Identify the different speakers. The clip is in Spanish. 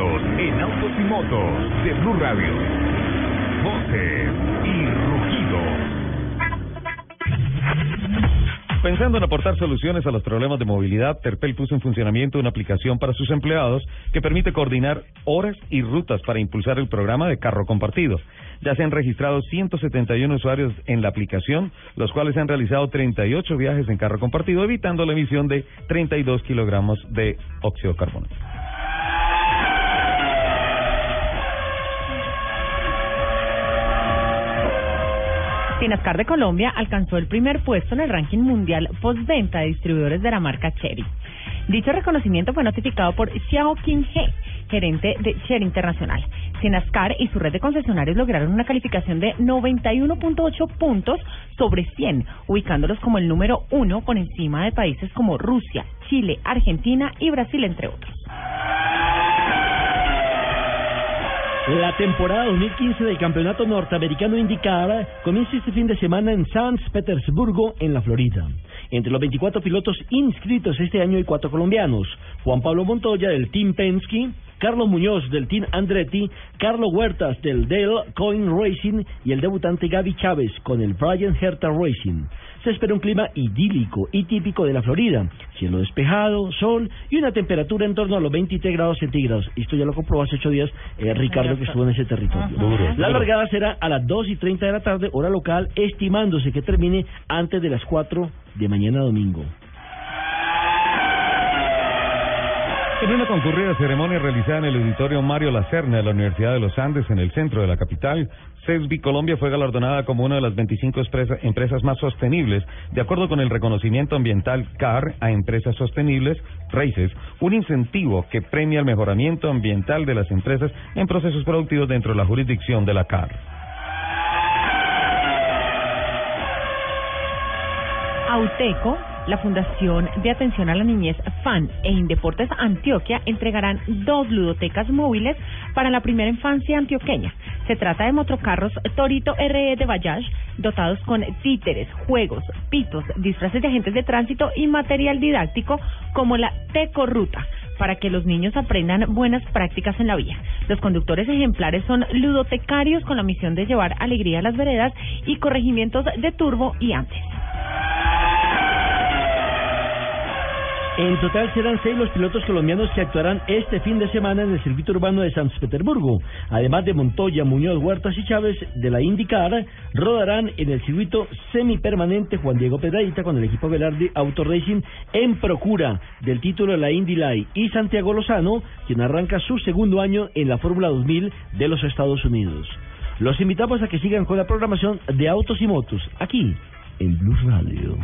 Speaker 1: en autos y motos de Blue Radio. Voces y rugidos.
Speaker 2: Pensando en aportar soluciones a los problemas de movilidad, Terpel puso en funcionamiento una aplicación para sus empleados que permite coordinar horas y rutas para impulsar el programa de carro compartido. Ya se han registrado 171 usuarios en la aplicación, los cuales han realizado 38 viajes en carro compartido, evitando la emisión de 32 kilogramos de óxido carbono.
Speaker 3: Sinascar de Colombia alcanzó el primer puesto en el ranking mundial postventa de distribuidores de la marca Cherry. Dicho reconocimiento fue notificado por Xiao Qing He, gerente de Cherry Internacional. Sinascar y su red de concesionarios lograron una calificación de 91.8 puntos sobre 100, ubicándolos como el número uno por encima de países como Rusia, Chile, Argentina y Brasil, entre otros.
Speaker 4: La temporada 2015 del Campeonato Norteamericano IndyCar comienza este fin de semana en San Petersburgo, en la Florida. Entre los 24 pilotos inscritos este año hay cuatro colombianos. Juan Pablo Montoya del Team Penske, Carlos Muñoz del Team Andretti, Carlos Huertas del Dale Coin Racing y el debutante Gaby Chávez con el Brian Herta Racing. Se espera un clima idílico y típico de la Florida, cielo despejado, sol y una temperatura en torno a los 23 grados centígrados. Esto ya lo comprobó hace ocho días eh, Ricardo que estuvo en ese territorio. la largada será a las 2 y 30 de la tarde, hora local, estimándose que termine antes de las 4 de mañana domingo.
Speaker 2: En una concurrida ceremonia realizada en el auditorio Mario Lacerna de la Universidad de los Andes en el centro de la capital, CESBI Colombia fue galardonada como una de las 25 empresas más sostenibles, de acuerdo con el reconocimiento ambiental CAR a empresas sostenibles, RACES, un incentivo que premia el mejoramiento ambiental de las empresas en procesos productivos dentro de la jurisdicción de la CAR.
Speaker 3: Auteco la Fundación de Atención a la Niñez FAN e Indeportes Antioquia entregarán dos ludotecas móviles para la primera infancia antioqueña. Se trata de motocarros Torito RE de Bayash, dotados con títeres, juegos, pitos, disfraces de agentes de tránsito y material didáctico como la Teco-Ruta para que los niños aprendan buenas prácticas en la vía. Los conductores ejemplares son ludotecarios con la misión de llevar alegría a las veredas y corregimientos de turbo y antes.
Speaker 4: En total serán seis los pilotos colombianos que actuarán este fin de semana en el circuito urbano de San Petersburgo. Además de Montoya, Muñoz, Huertas y Chávez de la IndyCar, rodarán en el circuito semipermanente Juan Diego Pedradita con el equipo Velarde Auto Racing en procura del título de la Indy Light y Santiago Lozano, quien arranca su segundo año en la Fórmula 2000 de los Estados Unidos. Los invitamos a que sigan con la programación de Autos y Motos aquí en Blue Radio.